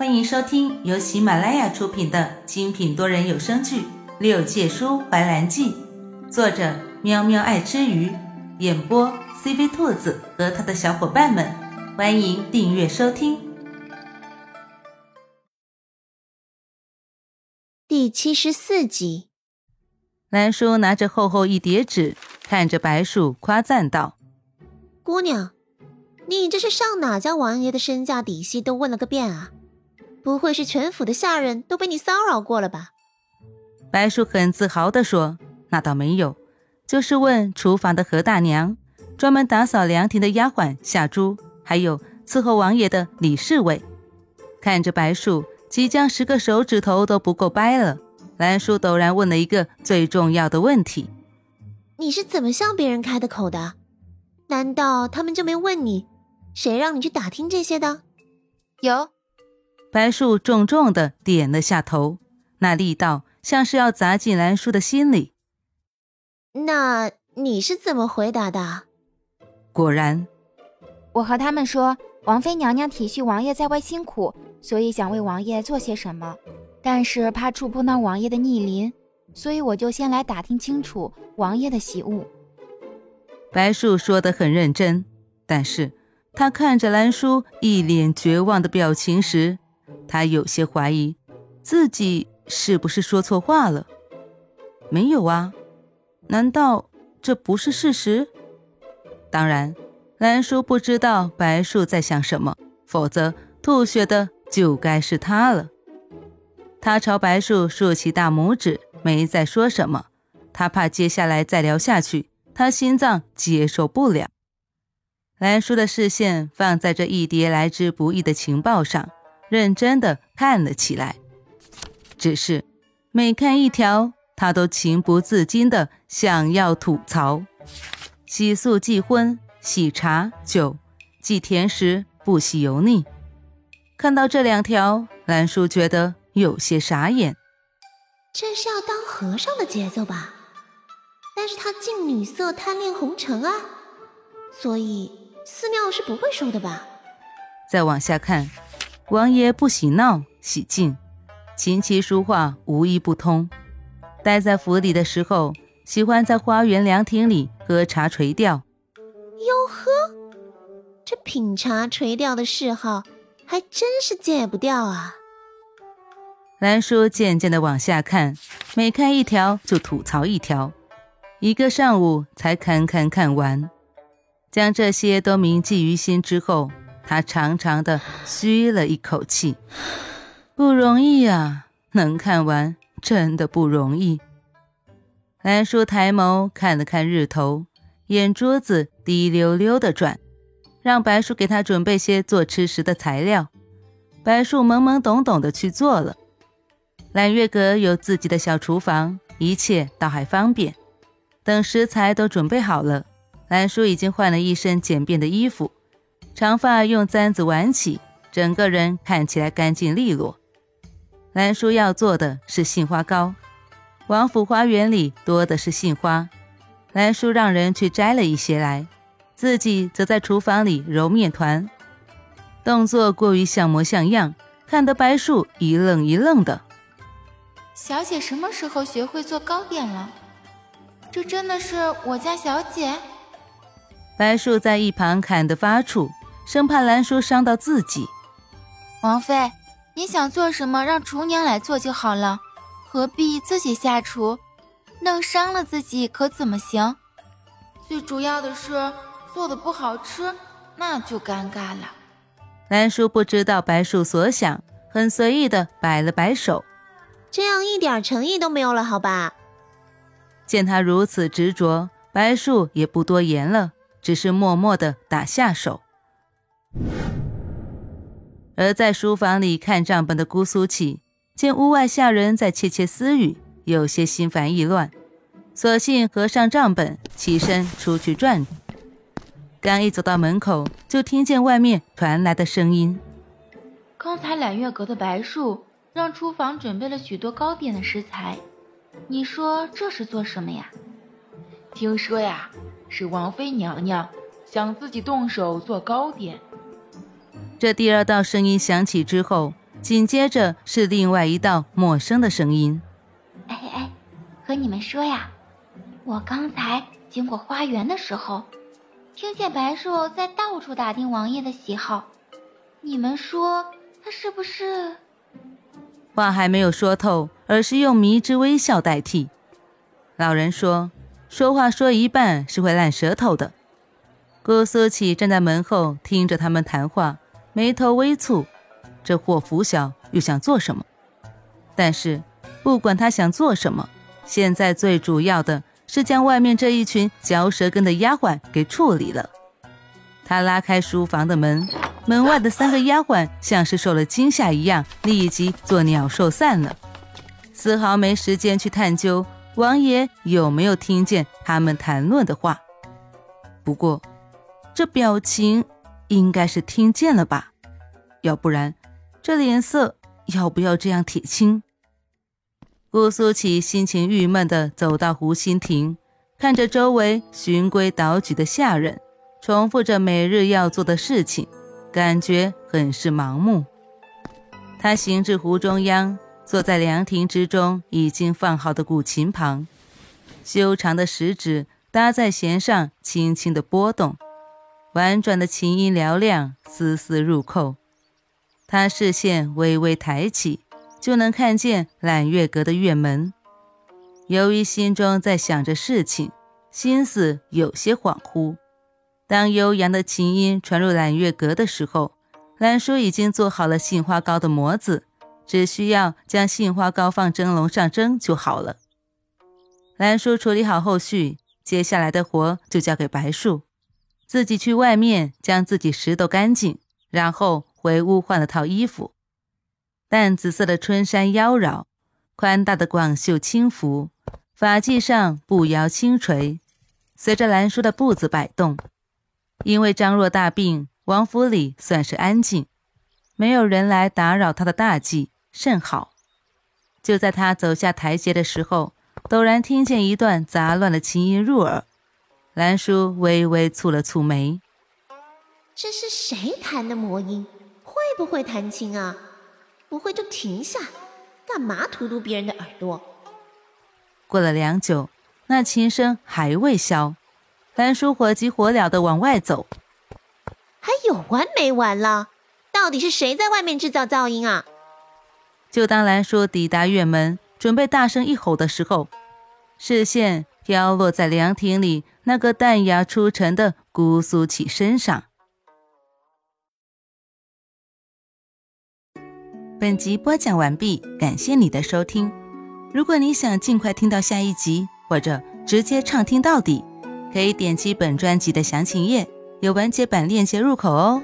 欢迎收听由喜马拉雅出品的精品多人有声剧《六界书怀兰记》，作者喵喵爱吃鱼，演播 CV 兔子和他的小伙伴们。欢迎订阅收听。第七十四集，兰叔拿着厚厚一叠纸，看着白树夸赞道：“姑娘，你这是上哪家王爷的身价底细都问了个遍啊？”不会是全府的下人都被你骚扰过了吧？白叔很自豪地说：“那倒没有，就是问厨房的何大娘，专门打扫凉亭的丫鬟夏珠，还有伺候王爷的李侍卫。”看着白树即将十个手指头都不够掰了，兰叔陡然问了一个最重要的问题：“你是怎么向别人开的口的？难道他们就没问你，谁让你去打听这些的？”有。白树重重的点了下头，那力道像是要砸进兰叔的心里。那你是怎么回答的？果然，我和他们说，王妃娘娘体恤王爷在外辛苦，所以想为王爷做些什么，但是怕触碰到王爷的逆鳞，所以我就先来打听清楚王爷的喜恶。白树说的很认真，但是他看着兰叔一脸绝望的表情时。他有些怀疑，自己是不是说错话了？没有啊，难道这不是事实？当然，兰叔不知道白树在想什么，否则吐血的就该是他了。他朝白树竖起大拇指，没再说什么。他怕接下来再聊下去，他心脏接受不了。兰叔的视线放在这一叠来之不易的情报上。认真的看了起来，只是每看一条，他都情不自禁的想要吐槽：喜素忌荤，喜茶酒，忌甜食，不喜油腻。看到这两条，兰叔觉得有些傻眼。这是要当和尚的节奏吧？但是他近女色，贪恋红尘啊，所以寺庙是不会收的吧？再往下看。王爷不喜闹，喜静，琴棋书画无一不通。待在府里的时候，喜欢在花园凉亭里喝茶垂钓。哟呵，这品茶垂钓的嗜好还真是戒不掉啊！兰叔渐渐的往下看，每看一条就吐槽一条，一个上午才堪堪看完。将这些都铭记于心之后。他长长的吁了一口气，不容易啊，能看完真的不容易。兰叔抬眸看了看日头，眼珠子滴溜溜的转，让白树给他准备些做吃食的材料。白树懵懵懂懂的去做了。揽月阁有自己的小厨房，一切倒还方便。等食材都准备好了，兰叔已经换了一身简便的衣服。长发用簪子挽起，整个人看起来干净利落。兰叔要做的是杏花糕，王府花园里多的是杏花，兰叔让人去摘了一些来，自己则在厨房里揉面团，动作过于像模像样，看得白树一愣一愣的。小姐什么时候学会做糕点了？这真的是我家小姐？白树在一旁看得发怵。生怕兰叔伤到自己，王妃，你想做什么，让厨娘来做就好了，何必自己下厨，弄伤了自己可怎么行？最主要的是做的不好吃，那就尴尬了。兰叔不知道白树所想，很随意的摆了摆手，这样一点诚意都没有了，好吧？见他如此执着，白树也不多言了，只是默默的打下手。而在书房里看账本的姑苏起，见屋外下人在窃窃私语，有些心烦意乱，索性合上账本，起身出去转。刚一走到门口，就听见外面传来的声音：“刚才揽月阁的白树让厨房准备了许多糕点的食材，你说这是做什么呀？”“听说呀，是王妃娘娘想自己动手做糕点。”这第二道声音响起之后，紧接着是另外一道陌生的声音：“哎哎，和你们说呀，我刚才经过花园的时候，听见白树在到处打听王爷的喜好。你们说他是不是？”话还没有说透，而是用迷之微笑代替。老人说：“说话说一半是会烂舌头的。”顾苏启站在门后听着他们谈话，眉头微蹙。这霍福小又想做什么？但是不管他想做什么，现在最主要的是将外面这一群嚼舌根的丫鬟给处理了。他拉开书房的门，门外的三个丫鬟像是受了惊吓一样，立即作鸟兽散了，丝毫没时间去探究王爷有没有听见他们谈论的话。不过，这表情应该是听见了吧？要不然，这脸色要不要这样铁青？顾苏启心情郁闷地走到湖心亭，看着周围循规蹈矩的下人。重复着每日要做的事情，感觉很是盲目。他行至湖中央，坐在凉亭之中已经放好的古琴旁，修长的食指搭在弦上，轻轻的拨动，婉转的琴音嘹亮，丝丝入扣。他视线微微抬起，就能看见揽月阁的月门。由于心中在想着事情，心思有些恍惚。当悠扬的琴音传入揽月阁的时候，兰叔已经做好了杏花糕的模子，只需要将杏花糕放蒸笼上蒸就好了。兰叔处理好后续，接下来的活就交给白树，自己去外面将自己拾掇干净，然后回屋换了套衣服。淡紫色的春衫妖娆，宽大的广袖轻拂，发髻上步摇轻垂，随着兰叔的步子摆动。因为张若大病，王府里算是安静，没有人来打扰他的大计，甚好。就在他走下台阶的时候，陡然听见一段杂乱的琴音入耳，兰叔微微蹙了蹙眉：“这是谁弹的魔音？会不会弹琴啊？不会就停下，干嘛荼毒别人的耳朵？”过了良久，那琴声还未消。兰叔火急火燎的往外走，还有完没完了？到底是谁在外面制造噪音啊？就当兰叔抵达院门，准备大声一吼的时候，视线飘落在凉亭里那个淡雅出尘的姑苏起身上。本集播讲完毕，感谢你的收听。如果你想尽快听到下一集，或者直接畅听到底。可以点击本专辑的详情页，有完结版链接入口哦。